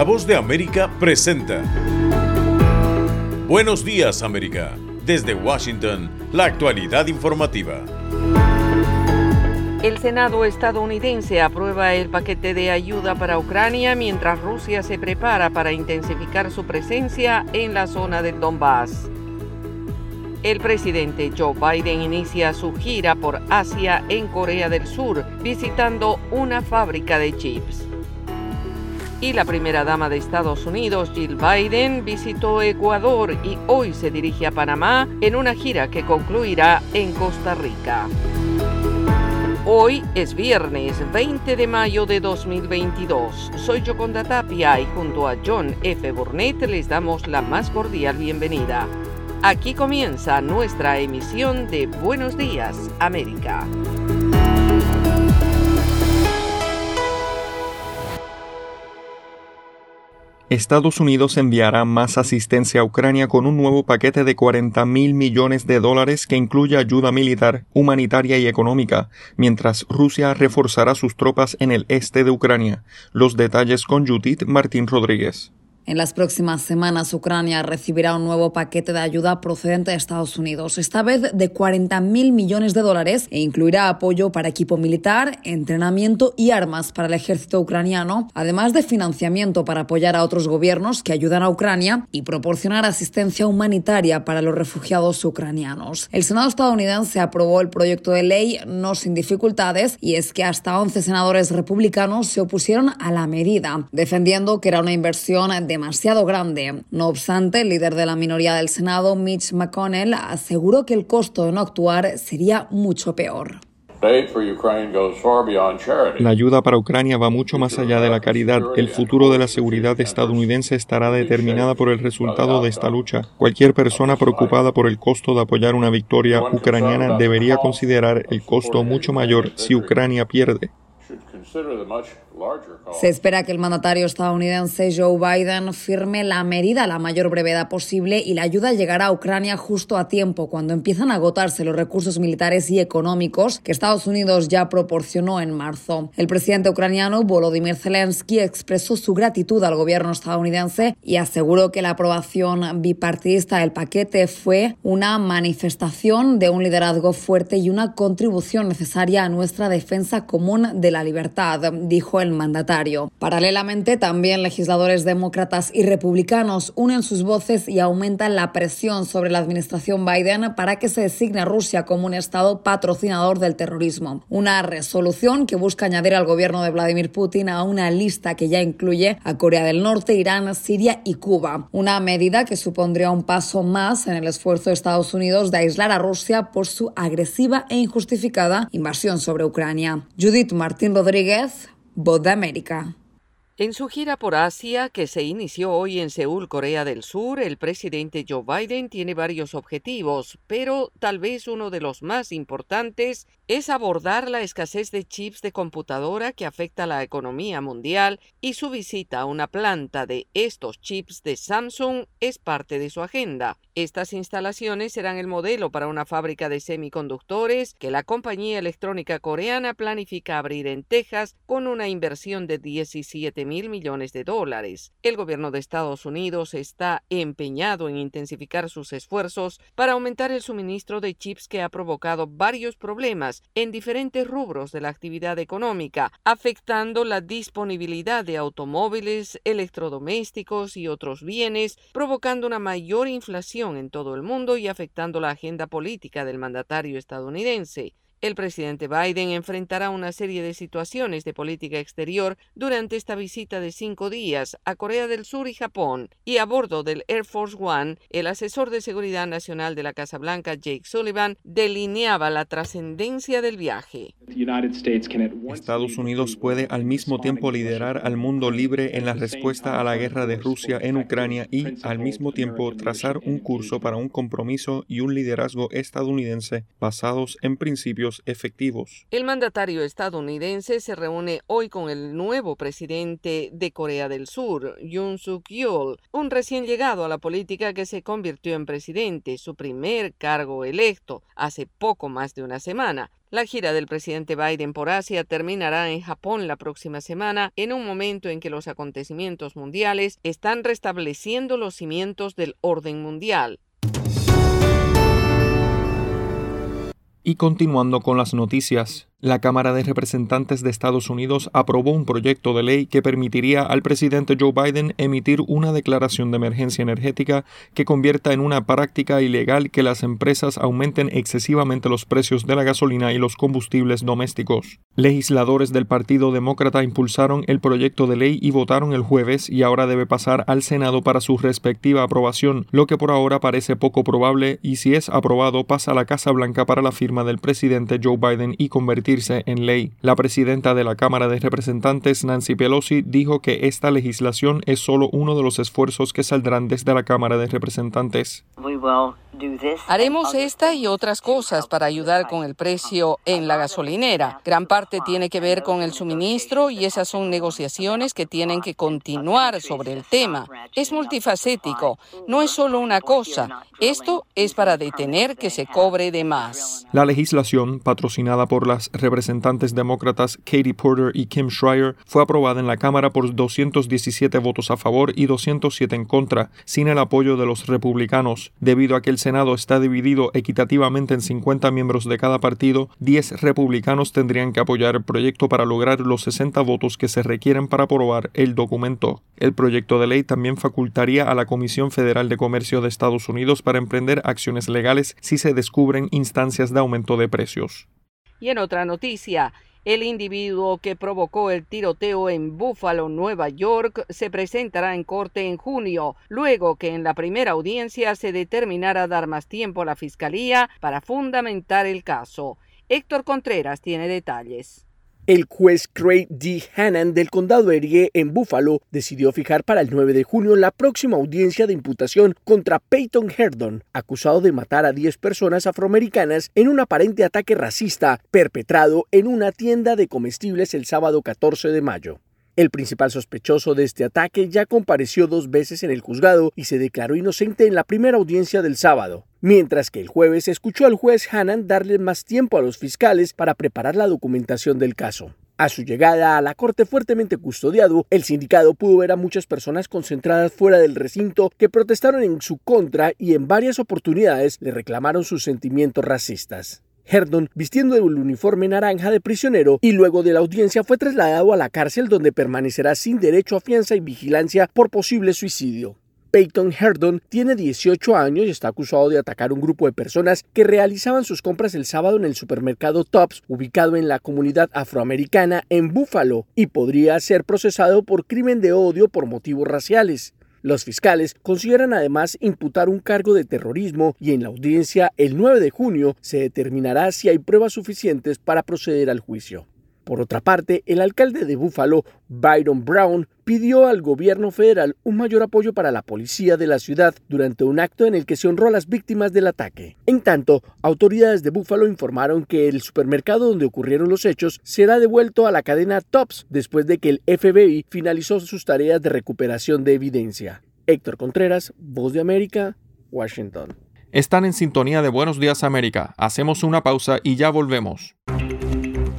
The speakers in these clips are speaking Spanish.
La voz de América presenta. Buenos días América. Desde Washington, la actualidad informativa. El Senado estadounidense aprueba el paquete de ayuda para Ucrania mientras Rusia se prepara para intensificar su presencia en la zona del Donbass. El presidente Joe Biden inicia su gira por Asia en Corea del Sur, visitando una fábrica de chips. Y la primera dama de Estados Unidos, Jill Biden, visitó Ecuador y hoy se dirige a Panamá en una gira que concluirá en Costa Rica. Hoy es viernes 20 de mayo de 2022. Soy Yoconda Tapia y junto a John F. Burnett les damos la más cordial bienvenida. Aquí comienza nuestra emisión de Buenos Días, América. Estados Unidos enviará más asistencia a Ucrania con un nuevo paquete de 40 mil millones de dólares que incluye ayuda militar, humanitaria y económica, mientras Rusia reforzará sus tropas en el este de Ucrania. Los detalles con Judith Martín Rodríguez. En las próximas semanas, Ucrania recibirá un nuevo paquete de ayuda procedente de Estados Unidos, esta vez de 40 mil millones de dólares, e incluirá apoyo para equipo militar, entrenamiento y armas para el ejército ucraniano, además de financiamiento para apoyar a otros gobiernos que ayudan a Ucrania y proporcionar asistencia humanitaria para los refugiados ucranianos. El Senado estadounidense aprobó el proyecto de ley no sin dificultades, y es que hasta 11 senadores republicanos se opusieron a la medida, defendiendo que era una inversión de demasiado grande. No obstante, el líder de la minoría del Senado, Mitch McConnell, aseguró que el costo de no actuar sería mucho peor. La ayuda para Ucrania va mucho más allá de la caridad. El futuro de la seguridad estadounidense estará determinada por el resultado de esta lucha. Cualquier persona preocupada por el costo de apoyar una victoria ucraniana debería considerar el costo mucho mayor si Ucrania pierde. Se espera que el mandatario estadounidense Joe Biden firme la medida a la mayor brevedad posible y la ayuda llegará a Ucrania justo a tiempo, cuando empiezan a agotarse los recursos militares y económicos que Estados Unidos ya proporcionó en marzo. El presidente ucraniano Volodymyr Zelensky expresó su gratitud al gobierno estadounidense y aseguró que la aprobación bipartidista del paquete fue una manifestación de un liderazgo fuerte y una contribución necesaria a nuestra defensa común de la libertad, dijo el mandatario. Paralelamente, también legisladores demócratas y republicanos unen sus voces y aumentan la presión sobre la administración Biden para que se designe a Rusia como un Estado patrocinador del terrorismo. Una resolución que busca añadir al gobierno de Vladimir Putin a una lista que ya incluye a Corea del Norte, Irán, Siria y Cuba. Una medida que supondría un paso más en el esfuerzo de Estados Unidos de aislar a Rusia por su agresiva e injustificada invasión sobre Ucrania. Judith Martín Rodríguez, En su gira por Asia, que se inició hoy en Seúl, Corea del Sur, el presidente Joe Biden tiene varios objetivos, pero tal vez uno de los más importantes es abordar la escasez de chips de computadora que afecta a la economía mundial y su visita a una planta de estos chips de Samsung es parte de su agenda. Estas instalaciones serán el modelo para una fábrica de semiconductores que la compañía electrónica coreana planifica abrir en Texas con una inversión de 17 mil millones de dólares. El gobierno de Estados Unidos está empeñado en intensificar sus esfuerzos para aumentar el suministro de chips que ha provocado varios problemas en diferentes rubros de la actividad económica, afectando la disponibilidad de automóviles, electrodomésticos y otros bienes, provocando una mayor inflación en todo el mundo y afectando la agenda política del mandatario estadounidense. El presidente Biden enfrentará una serie de situaciones de política exterior durante esta visita de cinco días a Corea del Sur y Japón, y a bordo del Air Force One, el asesor de seguridad nacional de la Casa Blanca, Jake Sullivan, delineaba la trascendencia del viaje. Estados Unidos puede al mismo tiempo liderar al mundo libre en la respuesta a la guerra de Rusia en Ucrania y al mismo tiempo trazar un curso para un compromiso y un liderazgo estadounidense basados en principios efectivos. El mandatario estadounidense se reúne hoy con el nuevo presidente de Corea del Sur, Yoon Suk Yeol, un recién llegado a la política que se convirtió en presidente, su primer cargo electo, hace poco más de una semana. La gira del presidente Biden por Asia terminará en Japón la próxima semana, en un momento en que los acontecimientos mundiales están restableciendo los cimientos del orden mundial. Y continuando con las noticias, la Cámara de Representantes de Estados Unidos aprobó un proyecto de ley que permitiría al presidente Joe Biden emitir una declaración de emergencia energética que convierta en una práctica ilegal que las empresas aumenten excesivamente los precios de la gasolina y los combustibles domésticos. Legisladores del Partido Demócrata impulsaron el proyecto de ley y votaron el jueves y ahora debe pasar al Senado para su respectiva aprobación, lo que por ahora parece poco probable y si es aprobado pasa a la Casa Blanca para la firma del presidente Joe Biden y convertir en ley. La presidenta de la Cámara de Representantes, Nancy Pelosi, dijo que esta legislación es solo uno de los esfuerzos que saldrán desde la Cámara de Representantes. Haremos esta y otras cosas para ayudar con el precio en la gasolinera. Gran parte tiene que ver con el suministro y esas son negociaciones que tienen que continuar sobre el tema. Es multifacético, no es solo una cosa. Esto es para detener que se cobre de más. La legislación, patrocinada por las representantes demócratas Katie Porter y Kim Schreier, fue aprobada en la Cámara por 217 votos a favor y 207 en contra, sin el apoyo de los republicanos. Debido a que el Senado está dividido equitativamente en 50 miembros de cada partido, 10 republicanos tendrían que apoyar el proyecto para lograr los 60 votos que se requieren para aprobar el documento. El proyecto de ley también facultaría a la Comisión Federal de Comercio de Estados Unidos para emprender acciones legales si se descubren instancias de aumento de precios. Y en otra noticia, el individuo que provocó el tiroteo en Buffalo, Nueva York, se presentará en corte en junio, luego que en la primera audiencia se determinara dar más tiempo a la Fiscalía para fundamentar el caso. Héctor Contreras tiene detalles. El juez Craig D. Hannan del condado de Erie en Buffalo decidió fijar para el 9 de junio la próxima audiencia de imputación contra Peyton Herdon, acusado de matar a 10 personas afroamericanas en un aparente ataque racista perpetrado en una tienda de comestibles el sábado 14 de mayo. El principal sospechoso de este ataque ya compareció dos veces en el juzgado y se declaró inocente en la primera audiencia del sábado, mientras que el jueves escuchó al juez Hannan darle más tiempo a los fiscales para preparar la documentación del caso. A su llegada a la corte fuertemente custodiado, el sindicato pudo ver a muchas personas concentradas fuera del recinto que protestaron en su contra y en varias oportunidades le reclamaron sus sentimientos racistas. Herdon, vistiendo el uniforme naranja de prisionero, y luego de la audiencia fue trasladado a la cárcel donde permanecerá sin derecho a fianza y vigilancia por posible suicidio. Peyton Herdon tiene 18 años y está acusado de atacar un grupo de personas que realizaban sus compras el sábado en el supermercado Tops, ubicado en la comunidad afroamericana en Buffalo, y podría ser procesado por crimen de odio por motivos raciales. Los fiscales consideran además imputar un cargo de terrorismo y en la audiencia el 9 de junio se determinará si hay pruebas suficientes para proceder al juicio. Por otra parte, el alcalde de Buffalo, Byron Brown, pidió al gobierno federal un mayor apoyo para la policía de la ciudad durante un acto en el que se honró a las víctimas del ataque. En tanto, autoridades de Buffalo informaron que el supermercado donde ocurrieron los hechos será devuelto a la cadena Tops después de que el FBI finalizó sus tareas de recuperación de evidencia. Héctor Contreras, Voz de América, Washington. Están en sintonía de Buenos Días América. Hacemos una pausa y ya volvemos.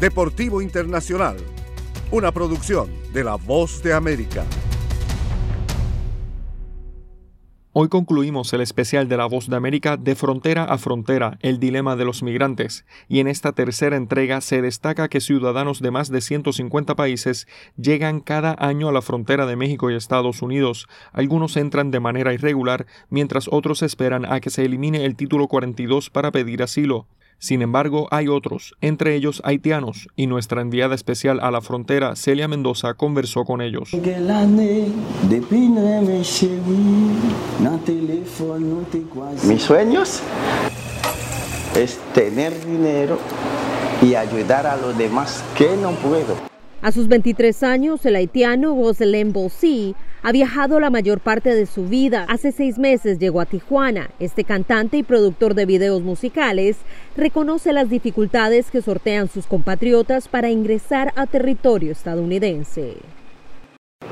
Deportivo Internacional, una producción de La Voz de América. Hoy concluimos el especial de La Voz de América de Frontera a Frontera, el dilema de los migrantes, y en esta tercera entrega se destaca que ciudadanos de más de 150 países llegan cada año a la frontera de México y Estados Unidos. Algunos entran de manera irregular, mientras otros esperan a que se elimine el título 42 para pedir asilo. Sin embargo, hay otros, entre ellos haitianos, y nuestra enviada especial a la frontera, Celia Mendoza, conversó con ellos. Mis sueños es tener dinero y ayudar a los demás que no puedo. A sus 23 años, el haitiano Roselem Bossi ha viajado la mayor parte de su vida. Hace seis meses llegó a Tijuana. Este cantante y productor de videos musicales reconoce las dificultades que sortean sus compatriotas para ingresar a territorio estadounidense.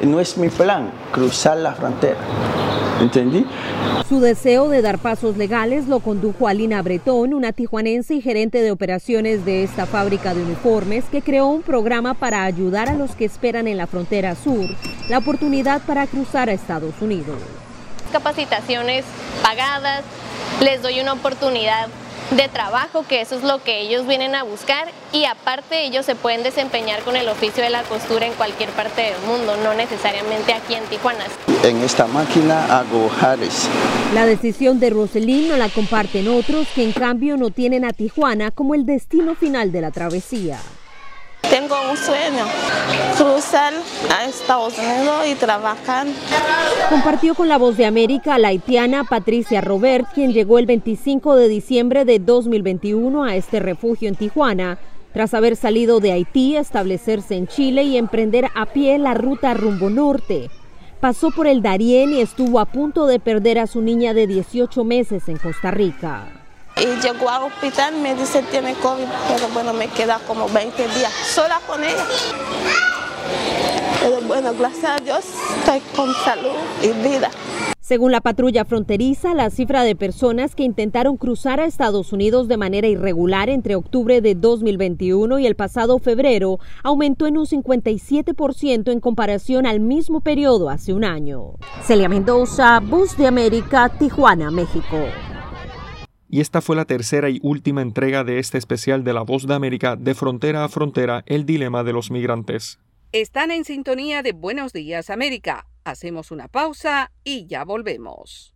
No es mi plan cruzar la frontera. ¿Entendí? Su deseo de dar pasos legales lo condujo a Lina Bretón, una tijuanense y gerente de operaciones de esta fábrica de uniformes, que creó un programa para ayudar a los que esperan en la frontera sur la oportunidad para cruzar a Estados Unidos. Capacitaciones pagadas, les doy una oportunidad de trabajo, que eso es lo que ellos vienen a buscar y aparte ellos se pueden desempeñar con el oficio de la costura en cualquier parte del mundo, no necesariamente aquí en Tijuana. En esta máquina hago jares. La decisión de Roselín no la comparten otros que en cambio no tienen a Tijuana como el destino final de la travesía. Tengo un sueño, cruzar a Estados Unidos y trabajar. Compartió con la voz de América la haitiana Patricia Robert, quien llegó el 25 de diciembre de 2021 a este refugio en Tijuana, tras haber salido de Haití, establecerse en Chile y emprender a pie la ruta rumbo norte. Pasó por el Darién y estuvo a punto de perder a su niña de 18 meses en Costa Rica. Y llegó al hospital, me dice tiene COVID, pero bueno, me queda como 20 días sola con ella. Pero bueno, gracias a Dios estoy con salud y vida. Según la patrulla fronteriza, la cifra de personas que intentaron cruzar a Estados Unidos de manera irregular entre octubre de 2021 y el pasado febrero aumentó en un 57% en comparación al mismo periodo hace un año. Celia Mendoza, Bus de América, Tijuana, México. Y esta fue la tercera y última entrega de este especial de La Voz de América de Frontera a Frontera, el dilema de los migrantes. Están en sintonía de Buenos Días América. Hacemos una pausa y ya volvemos.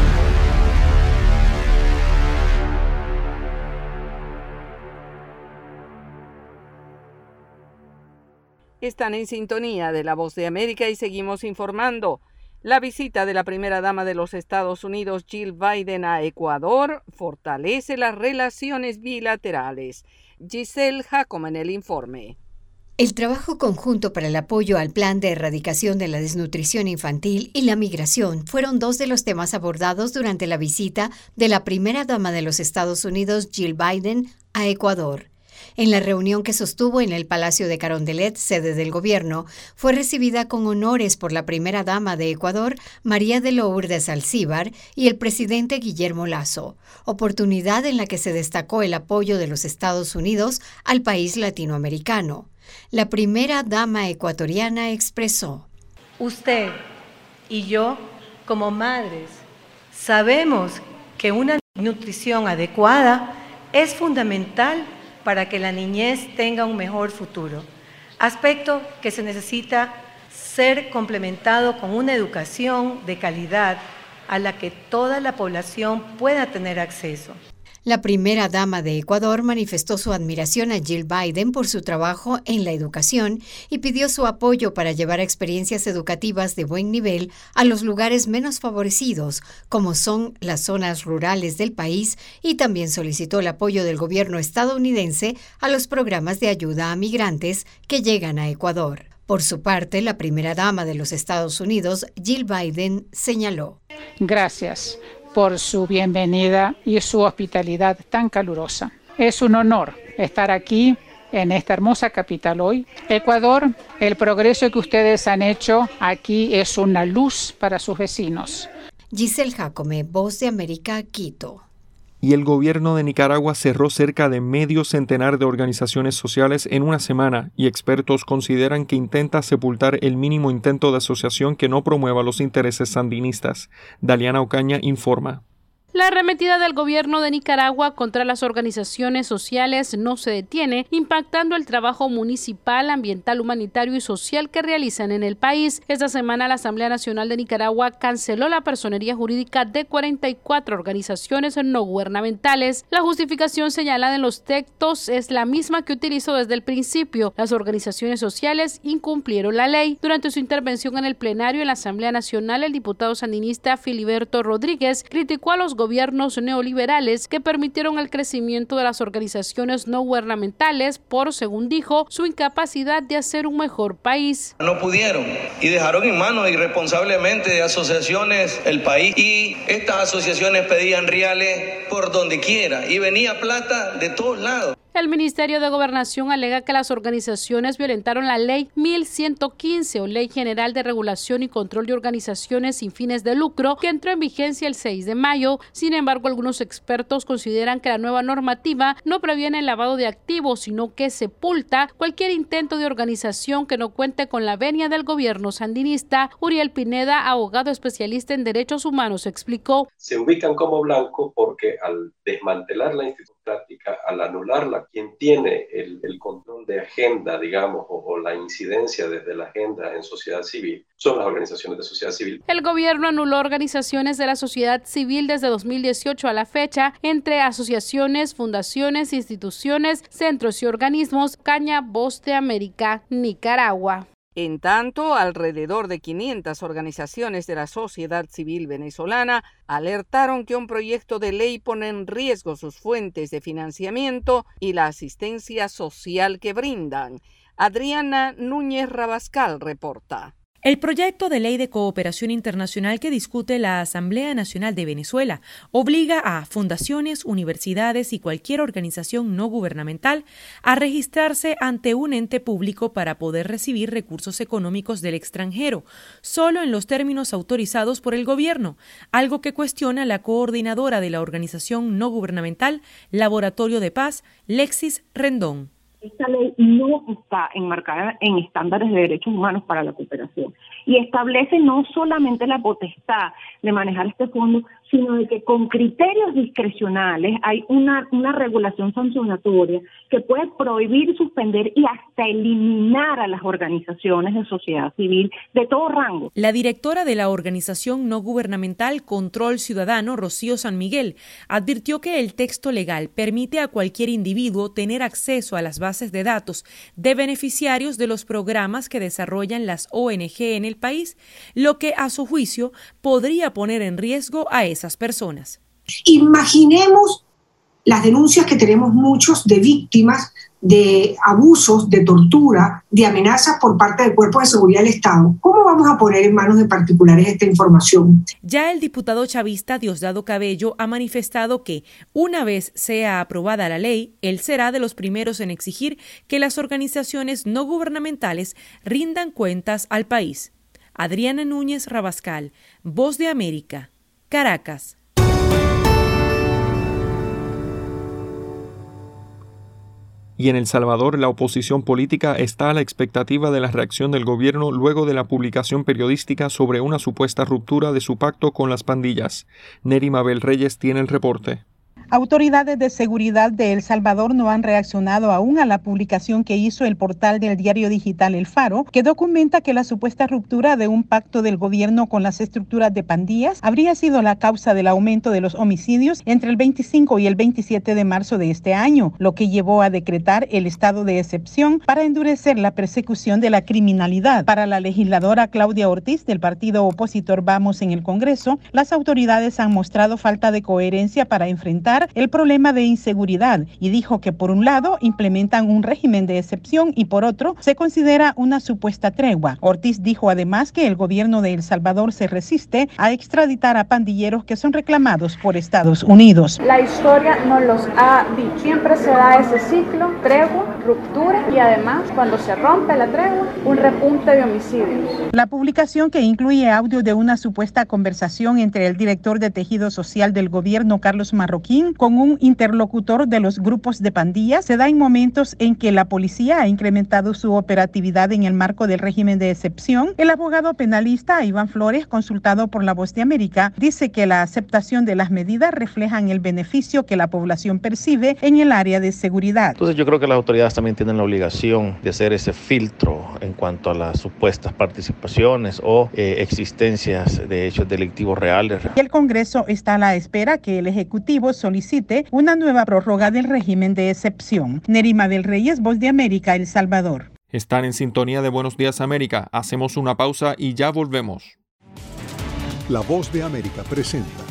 Están en sintonía de la Voz de América y seguimos informando. La visita de la primera dama de los Estados Unidos, Jill Biden, a Ecuador fortalece las relaciones bilaterales. Giselle Jacome en el informe. El trabajo conjunto para el apoyo al plan de erradicación de la desnutrición infantil y la migración fueron dos de los temas abordados durante la visita de la primera dama de los Estados Unidos, Jill Biden, a Ecuador. En la reunión que sostuvo en el Palacio de Carondelet, sede del gobierno, fue recibida con honores por la primera dama de Ecuador, María de Lourdes Alcíbar, y el presidente Guillermo Lazo, oportunidad en la que se destacó el apoyo de los Estados Unidos al país latinoamericano. La primera dama ecuatoriana expresó, Usted y yo, como madres, sabemos que una nutrición adecuada es fundamental para que la niñez tenga un mejor futuro. Aspecto que se necesita ser complementado con una educación de calidad a la que toda la población pueda tener acceso. La primera dama de Ecuador manifestó su admiración a Jill Biden por su trabajo en la educación y pidió su apoyo para llevar experiencias educativas de buen nivel a los lugares menos favorecidos, como son las zonas rurales del país, y también solicitó el apoyo del gobierno estadounidense a los programas de ayuda a migrantes que llegan a Ecuador. Por su parte, la primera dama de los Estados Unidos, Jill Biden, señaló. Gracias por su bienvenida y su hospitalidad tan calurosa. Es un honor estar aquí en esta hermosa capital hoy. Ecuador, el progreso que ustedes han hecho aquí es una luz para sus vecinos. Giselle Jacome, Voz de América, Quito y el gobierno de Nicaragua cerró cerca de medio centenar de organizaciones sociales en una semana y expertos consideran que intenta sepultar el mínimo intento de asociación que no promueva los intereses sandinistas. Daliana Ocaña informa. La arremetida del gobierno de Nicaragua contra las organizaciones sociales no se detiene, impactando el trabajo municipal, ambiental, humanitario y social que realizan en el país. Esta semana la Asamblea Nacional de Nicaragua canceló la personería jurídica de 44 organizaciones no gubernamentales. La justificación señalada en los textos es la misma que utilizó desde el principio. Las organizaciones sociales incumplieron la ley. Durante su intervención en el plenario en la Asamblea Nacional, el diputado sandinista Filiberto Rodríguez criticó a los gobiernos neoliberales que permitieron el crecimiento de las organizaciones no gubernamentales por, según dijo, su incapacidad de hacer un mejor país. No pudieron y dejaron en manos irresponsablemente de asociaciones el país y estas asociaciones pedían reales por donde quiera y venía plata de todos lados. El Ministerio de Gobernación alega que las organizaciones violentaron la Ley 1115 o Ley General de Regulación y Control de Organizaciones sin fines de lucro, que entró en vigencia el 6 de mayo. Sin embargo, algunos expertos consideran que la nueva normativa no previene el lavado de activos, sino que sepulta cualquier intento de organización que no cuente con la venia del gobierno sandinista. Uriel Pineda, abogado especialista en derechos humanos, explicó. Se ubican como blanco porque al desmantelar la institución al quien tiene el, control de agenda, digamos, o, la incidencia desde la agenda en sociedad civil, son las organizaciones de sociedad civil. El gobierno anuló organizaciones de la sociedad civil desde 2018 a la fecha, entre asociaciones, fundaciones, instituciones, centros y organismos, Caña Voz de América, Nicaragua. En tanto, alrededor de 500 organizaciones de la sociedad civil venezolana alertaron que un proyecto de ley pone en riesgo sus fuentes de financiamiento y la asistencia social que brindan. Adriana Núñez Rabascal reporta. El proyecto de ley de cooperación internacional que discute la Asamblea Nacional de Venezuela obliga a fundaciones, universidades y cualquier organización no gubernamental a registrarse ante un ente público para poder recibir recursos económicos del extranjero, solo en los términos autorizados por el gobierno, algo que cuestiona la coordinadora de la organización no gubernamental Laboratorio de Paz, Lexis Rendón. Esta ley no está enmarcada en estándares de derechos humanos para la cooperación. Y establece no solamente la potestad de manejar este fondo, sino de que con criterios discrecionales hay una, una regulación sancionatoria que puede prohibir, suspender y hasta eliminar a las organizaciones de sociedad civil de todo rango. La directora de la organización no gubernamental Control Ciudadano, Rocío San Miguel, advirtió que el texto legal permite a cualquier individuo tener acceso a las bases de datos de beneficiarios de los programas que desarrollan las ONG en el país, lo que a su juicio podría poner en riesgo a esas personas. Imaginemos las denuncias que tenemos muchos de víctimas de abusos, de tortura, de amenazas por parte del Cuerpo de Seguridad del Estado. ¿Cómo vamos a poner en manos de particulares esta información? Ya el diputado chavista Diosdado Cabello ha manifestado que, una vez sea aprobada la ley, él será de los primeros en exigir que las organizaciones no gubernamentales rindan cuentas al país. Adriana Núñez Rabascal, Voz de América, Caracas. Y en El Salvador, la oposición política está a la expectativa de la reacción del gobierno luego de la publicación periodística sobre una supuesta ruptura de su pacto con las pandillas. Neri Mabel Reyes tiene el reporte. Autoridades de seguridad de El Salvador no han reaccionado aún a la publicación que hizo el portal del diario digital El Faro, que documenta que la supuesta ruptura de un pacto del gobierno con las estructuras de pandillas habría sido la causa del aumento de los homicidios entre el 25 y el 27 de marzo de este año, lo que llevó a decretar el estado de excepción para endurecer la persecución de la criminalidad. Para la legisladora Claudia Ortiz del partido opositor Vamos en el Congreso, las autoridades han mostrado falta de coherencia para enfrentar el problema de inseguridad y dijo que por un lado implementan un régimen de excepción y por otro se considera una supuesta tregua. Ortiz dijo además que el gobierno de El Salvador se resiste a extraditar a pandilleros que son reclamados por Estados Unidos. La historia nos los ha. Siempre se da ese ciclo, tregua, ruptura y además cuando se rompe la tregua, un repunte de homicidios. La publicación que incluye audio de una supuesta conversación entre el director de tejido social del gobierno Carlos Marroquín con un interlocutor de los grupos de pandillas se da en momentos en que la policía ha incrementado su operatividad en el marco del régimen de excepción. El abogado penalista Iván Flores, consultado por La Voz de América, dice que la aceptación de las medidas reflejan el beneficio que la población percibe en el área de seguridad. Entonces yo creo que las autoridades también tienen la obligación de hacer ese filtro en cuanto a las supuestas participaciones o eh, existencias de hechos delictivos reales. El Congreso está a la espera que el Ejecutivo solicite solicite una nueva prórroga del régimen de excepción. Nerima del Reyes, Voz de América, El Salvador. Están en sintonía de Buenos Días América. Hacemos una pausa y ya volvemos. La Voz de América presenta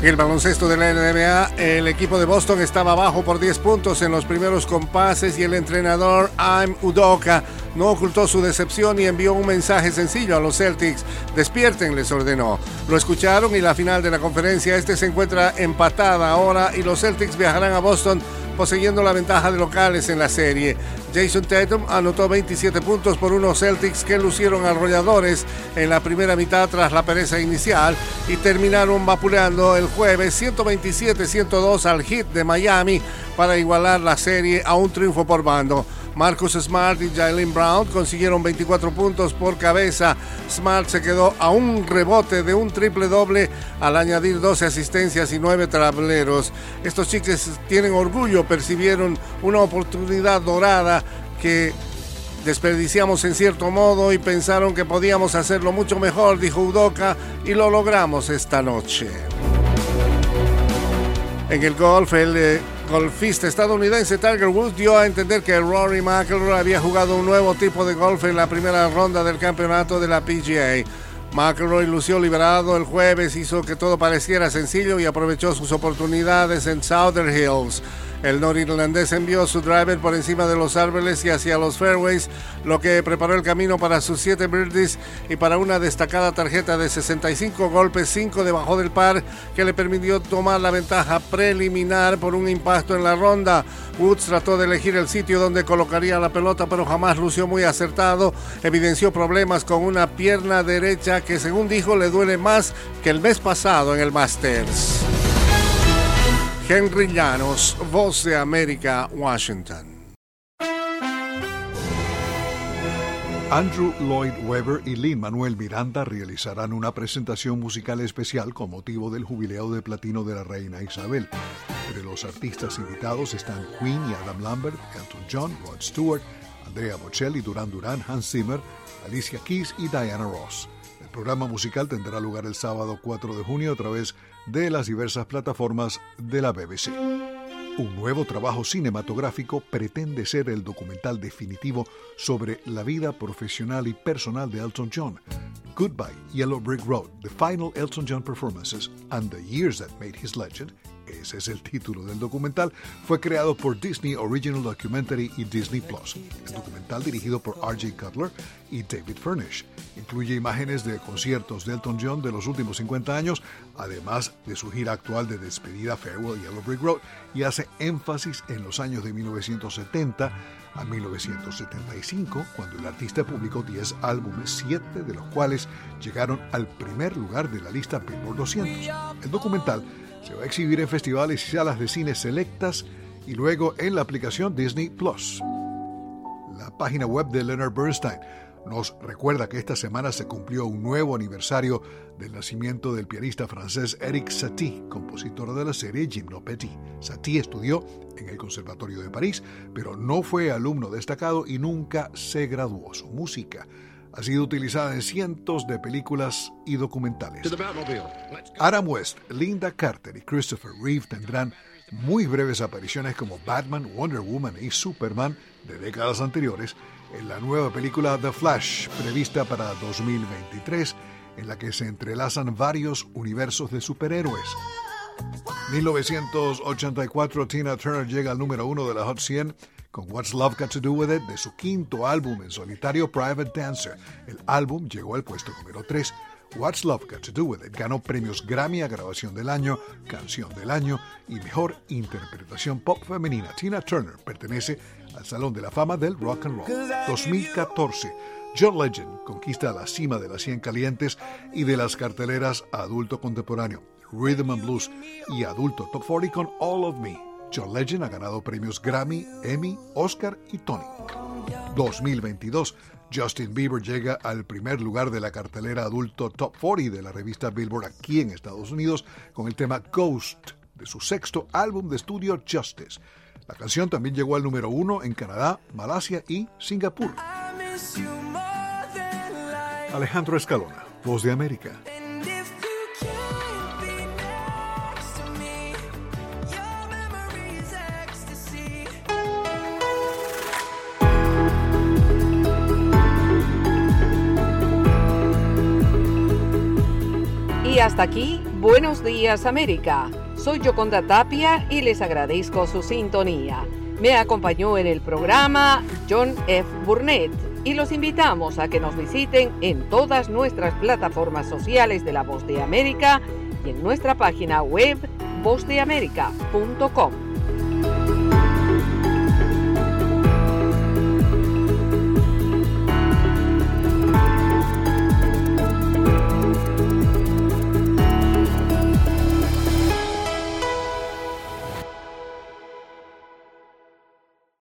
El baloncesto de la NBA, el equipo de Boston estaba abajo por 10 puntos en los primeros compases y el entrenador Aim Udoka no ocultó su decepción y envió un mensaje sencillo a los Celtics. Despierten, les ordenó. Lo escucharon y la final de la conferencia este se encuentra empatada ahora y los Celtics viajarán a Boston poseyendo la ventaja de locales en la serie. Jason Tatum anotó 27 puntos por unos Celtics que lucieron arrolladores en la primera mitad tras la pereza inicial y terminaron vapuleando el jueves 127-102 al hit de Miami para igualar la serie a un triunfo por bando. Marcus Smart y Jalen Brown consiguieron 24 puntos por cabeza. Smart se quedó a un rebote de un triple doble al añadir 12 asistencias y 9 tableros. Estos chicos tienen orgullo, percibieron una oportunidad dorada que desperdiciamos en cierto modo y pensaron que podíamos hacerlo mucho mejor, dijo Udoka, y lo logramos esta noche. En el golf, el eh, golfista estadounidense Tiger Woods dio a entender que Rory McIlroy había jugado un nuevo tipo de golf en la primera ronda del campeonato de la PGA. McIlroy lució liberado el jueves, hizo que todo pareciera sencillo y aprovechó sus oportunidades en Southern Hills. El norirlandés envió su driver por encima de los árboles y hacia los fairways, lo que preparó el camino para sus siete birdies y para una destacada tarjeta de 65 golpes, 5 debajo del par, que le permitió tomar la ventaja preliminar por un impacto en la ronda. Woods trató de elegir el sitio donde colocaría la pelota, pero jamás lució muy acertado. Evidenció problemas con una pierna derecha que, según dijo, le duele más que el mes pasado en el Masters. Henry Llanos, Voz de América, Washington. Andrew Lloyd Webber y Lin Manuel Miranda realizarán una presentación musical especial con motivo del jubileo de platino de la reina Isabel. Entre los artistas invitados están Queen y Adam Lambert, Elton John, Rod Stewart, Andrea Bocelli, Duran Duran, Hans Zimmer, Alicia Keys y Diana Ross. El programa musical tendrá lugar el sábado 4 de junio a través de las diversas plataformas de la BBC. Un nuevo trabajo cinematográfico pretende ser el documental definitivo sobre la vida profesional y personal de Elton John. Goodbye, Yellow Brick Road, The Final Elton John Performances and the Years That Made His Legend, ese es el título del documental, fue creado por Disney Original Documentary y Disney Plus. El documental dirigido por R.J. Cutler y David Furnish. Incluye imágenes de conciertos de Elton John de los últimos 50 años, además de su gira actual de despedida Farewell Yellow Brick Road, y hace énfasis en los años de 1970 a 1975, cuando el artista publicó 10 álbumes, 7 de los cuales llegaron al primer lugar de la lista Billboard 200. El documental se va a exhibir en festivales y salas de cine selectas y luego en la aplicación Disney Plus. La página web de Leonard Bernstein nos recuerda que esta semana se cumplió un nuevo aniversario del nacimiento del pianista francés Eric Satie, compositor de la serie Gymnopédie. Satie estudió en el Conservatorio de París, pero no fue alumno destacado y nunca se graduó. Su música ha sido utilizada en cientos de películas y documentales. Adam West, Linda Carter y Christopher Reeve tendrán muy breves apariciones como Batman, Wonder Woman y Superman de décadas anteriores en la nueva película The Flash, prevista para 2023, en la que se entrelazan varios universos de superhéroes. 1984, Tina Turner llega al número uno de la Hot 100 con What's Love Got to Do With It de su quinto álbum en solitario Private Dancer. El álbum llegó al puesto número 3. What's Love Got to Do With It ganó premios Grammy a Grabación del Año, Canción del Año y Mejor Interpretación Pop Femenina. Tina Turner pertenece al Salón de la Fama del Rock and Roll. 2014. John Legend conquista la cima de las 100 calientes y de las carteleras adulto contemporáneo, Rhythm and Blues y adulto top 40 con All of Me. John Legend ha ganado premios Grammy, Emmy, Oscar y Tony. 2022. Justin Bieber llega al primer lugar de la cartelera adulto Top 40 de la revista Billboard aquí en Estados Unidos con el tema Ghost de su sexto álbum de estudio Justice. La canción también llegó al número uno en Canadá, Malasia y Singapur. Alejandro Escalona, Voz de América. Hasta aquí Buenos días América. Soy Yoconda Tapia y les agradezco su sintonía. Me acompañó en el programa John F. Burnett y los invitamos a que nos visiten en todas nuestras plataformas sociales de La Voz de América y en nuestra página web vozdeamerica.com.